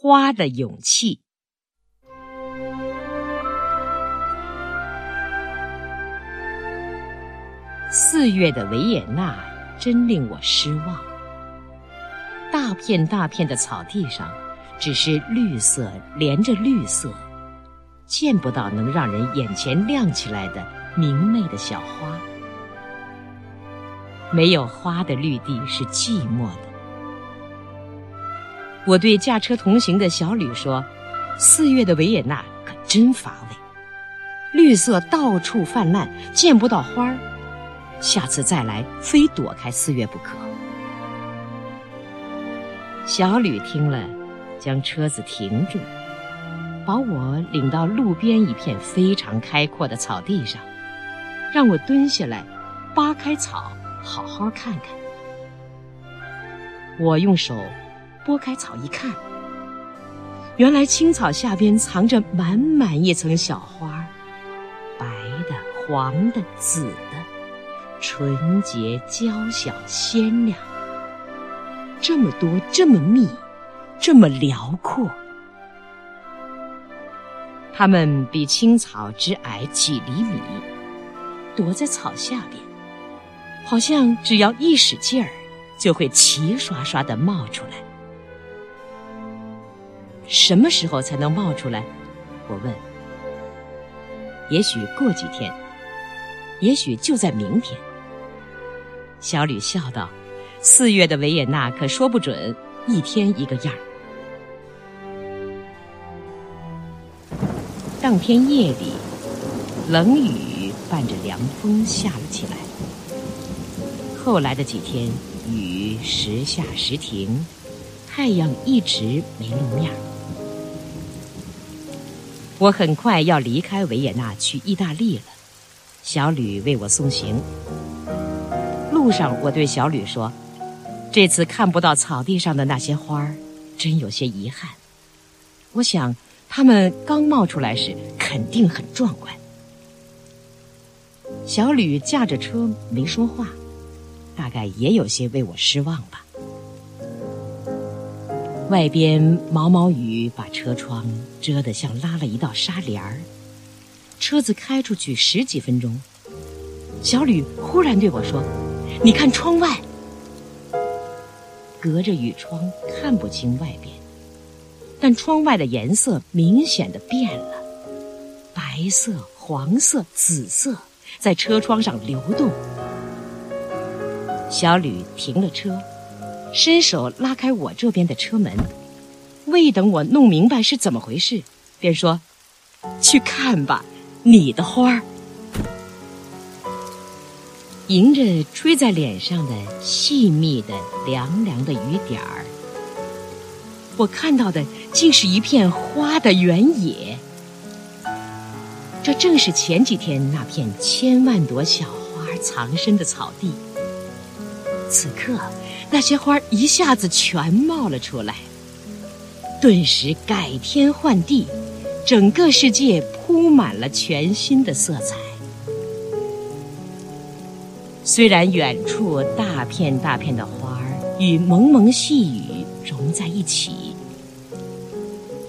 花的勇气。四月的维也纳真令我失望。大片大片的草地上，只是绿色连着绿色，见不到能让人眼前亮起来的明媚的小花。没有花的绿地是寂寞的。我对驾车同行的小吕说：“四月的维也纳可真乏味，绿色到处泛滥，见不到花儿。下次再来，非躲开四月不可。”小吕听了，将车子停住，把我领到路边一片非常开阔的草地上，让我蹲下来，扒开草。好好看看。我用手拨开草一看，原来青草下边藏着满满一层小花，白的、黄的、紫的，纯洁、娇小、鲜亮。这么多，这么密，这么辽阔。它们比青草只矮几厘米，躲在草下边。好像只要一使劲儿，就会齐刷刷的冒出来。什么时候才能冒出来？我问。也许过几天，也许就在明天。小吕笑道：“四月的维也纳可说不准，一天一个样儿。”当天夜里，冷雨伴着凉风下了起来。后来的几天，雨时下时停，太阳一直没露面儿。我很快要离开维也纳去意大利了，小吕为我送行。路上，我对小吕说：“这次看不到草地上的那些花儿，真有些遗憾。我想，它们刚冒出来时肯定很壮观。”小吕驾着车没说话。大概也有些为我失望吧。外边毛毛雨把车窗遮得像拉了一道纱帘儿。车子开出去十几分钟，小吕忽然对我说：“你看窗外。”隔着雨窗看不清外边，但窗外的颜色明显的变了，白色、黄色、紫色在车窗上流动。小吕停了车，伸手拉开我这边的车门，未等我弄明白是怎么回事，便说：“去看吧，你的花儿。”迎着吹在脸上的细密的凉凉的雨点儿，我看到的竟是一片花的原野。这正是前几天那片千万朵小花藏身的草地。此刻，那些花一下子全冒了出来，顿时改天换地，整个世界铺满了全新的色彩。虽然远处大片大片的花儿与蒙蒙细雨融在一起，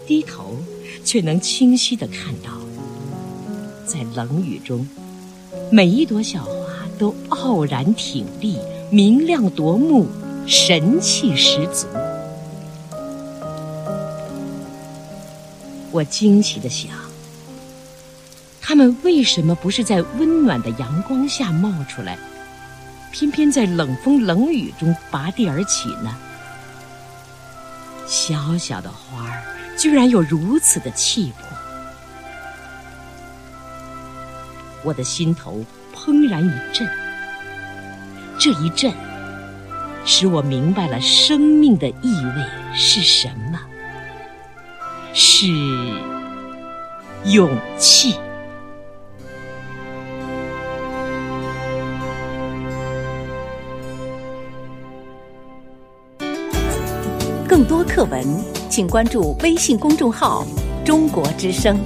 低头却能清晰的看到，在冷雨中，每一朵小花都傲然挺立。明亮夺目，神气十足。我惊奇的想：它们为什么不是在温暖的阳光下冒出来，偏偏在冷风冷雨中拔地而起呢？小小的花儿，居然有如此的气魄！我的心头怦然一震。这一震，使我明白了生命的意味是什么，是勇气。更多课文，请关注微信公众号“中国之声”。